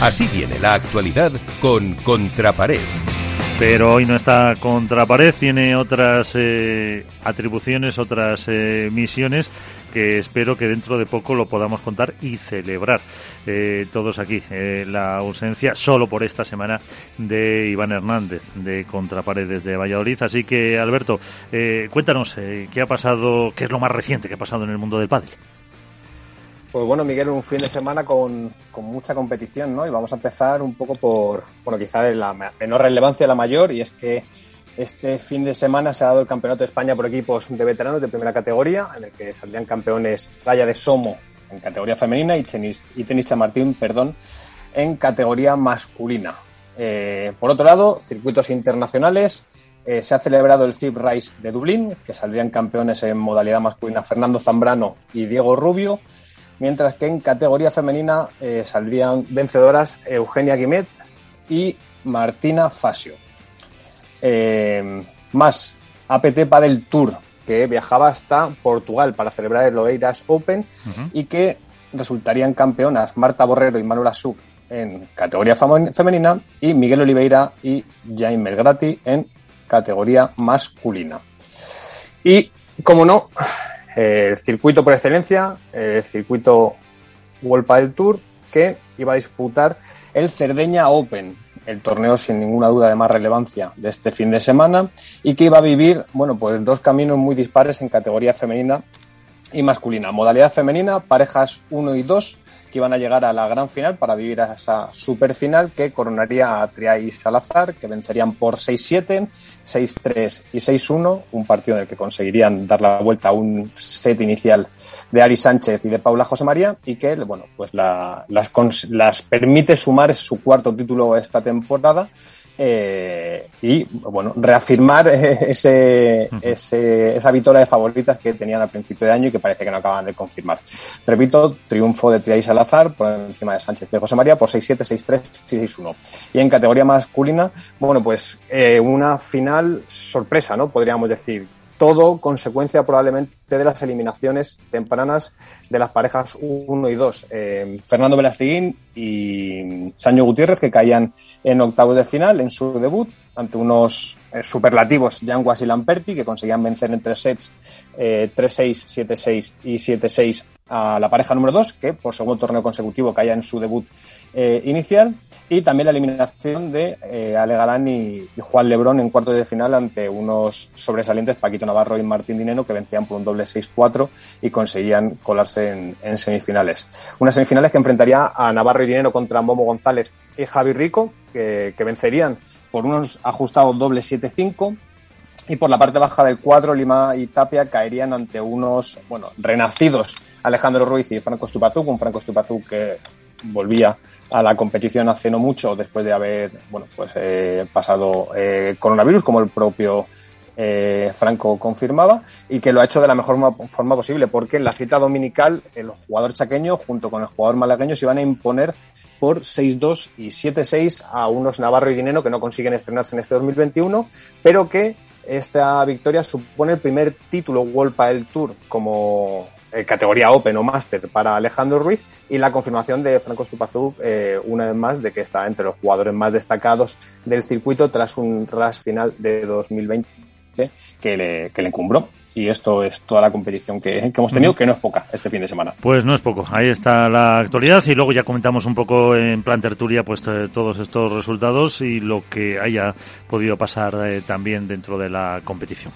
Así viene la actualidad con Contrapared. Pero hoy no está contra pared, tiene otras eh, atribuciones, otras eh, misiones que espero que dentro de poco lo podamos contar y celebrar eh, todos aquí. la ausencia solo por esta semana de Iván Hernández de Contraparedes de Valladolid. Así que, Alberto, cuéntanos qué ha pasado, qué es lo más reciente que ha pasado en el mundo del padre. Pues bueno, Miguel, un fin de semana con, mucha competición, ¿no? Y vamos a empezar un poco por, bueno, quizá la menor relevancia, la mayor, y es que este fin de semana se ha dado el Campeonato de España por equipos de veteranos de primera categoría, en el que saldrían campeones Raya de Somo en categoría femenina y tenis, y tenis Chamartín, perdón, en categoría masculina. Eh, por otro lado, circuitos internacionales. Eh, se ha celebrado el FIB Race de Dublín, que saldrían campeones en modalidad masculina Fernando Zambrano y Diego Rubio mientras que en categoría femenina eh, saldrían vencedoras Eugenia Guimet y Martina Fasio. Eh, más APT Padel Tour, que viajaba hasta Portugal para celebrar el Oeiras Open y que resultarían campeonas Marta Borrero y Manuela Suc en categoría femenina y Miguel Oliveira y Jaime Melgrati en categoría masculina. Y, como no, el circuito por excelencia, el circuito World Padel Tour, que iba a disputar el Cerdeña Open, el torneo sin ninguna duda de más relevancia de este fin de semana, y que iba a vivir, bueno, pues dos caminos muy dispares en categoría femenina y masculina. Modalidad femenina, parejas 1 y 2, que iban a llegar a la gran final para vivir a esa super final que coronaría a Triay y Salazar, que vencerían por 6-7, 6-3 y 6-1, un partido en el que conseguirían dar la vuelta a un set inicial de Ari Sánchez y de Paula José María y que, bueno, pues las, las permite sumar su cuarto título esta temporada eh, y bueno, reafirmar ese, esa victoria de favoritas que tenían al principio de año y que parece que no acaban de confirmar. Repito, triunfo de Triay Salazar por encima de Sánchez de José María por 6-7, 6-3, 6-1. Y en categoría masculina, bueno, pues eh, una final sorpresa, ¿no? Podríamos decir todo consecuencia probablemente de las eliminaciones tempranas de las parejas 1 y 2. Eh, Fernando Velastiguín y Sancho Gutiérrez, que caían en octavos de final en su debut ante unos eh, superlativos Yanguas y Lamperti, que conseguían vencer en tres sets eh, 3-6, 7-6 y 7-6 a la pareja número 2, que por segundo torneo consecutivo caía en su debut eh, inicial y también la eliminación de eh, Ale Galán y, Juan Lebrón en cuarto de final ante unos sobresalientes Paquito Navarro y Martín Dineno que vencían por un doble 6-4 y conseguían colarse en, semifinales. Unas semifinales que enfrentaría a Navarro y Dineno contra Momo González y Javi Rico, que, vencerían por unos ajustados doble 7-5 y por la parte baja del cuadro, Lima y Tapia caerían ante unos, bueno, renacidos Alejandro Ruiz y Franco Stupazuk, un Franco Stupazuk que volvía a la competición hace no mucho después de haber bueno pues eh, pasado eh, coronavirus como el propio eh, Franco confirmaba y que lo ha hecho de la mejor forma posible porque en la cita dominical el jugador chaqueño junto con el jugador malagueño se iban a imponer por 6-2 y 7-6 a unos Navarro y Guineno que no consiguen estrenarse en este 2021 pero que esta victoria supone el primer título World Padel Tour como eh, categoría Open o Master para Alejandro Ruiz y la confirmación de Franco Stupazú eh, una vez más de que está entre los jugadores más destacados del circuito tras un RAS final de 2020 que le, que le encumbró y esto es toda la competición que, hemos tenido, que no es poca este fin de semana. Pues no es poco, ahí está la actualidad y luego ya comentamos un poco en plan tertulia pues eh, todos estos resultados y lo que haya podido pasar también dentro de la competición.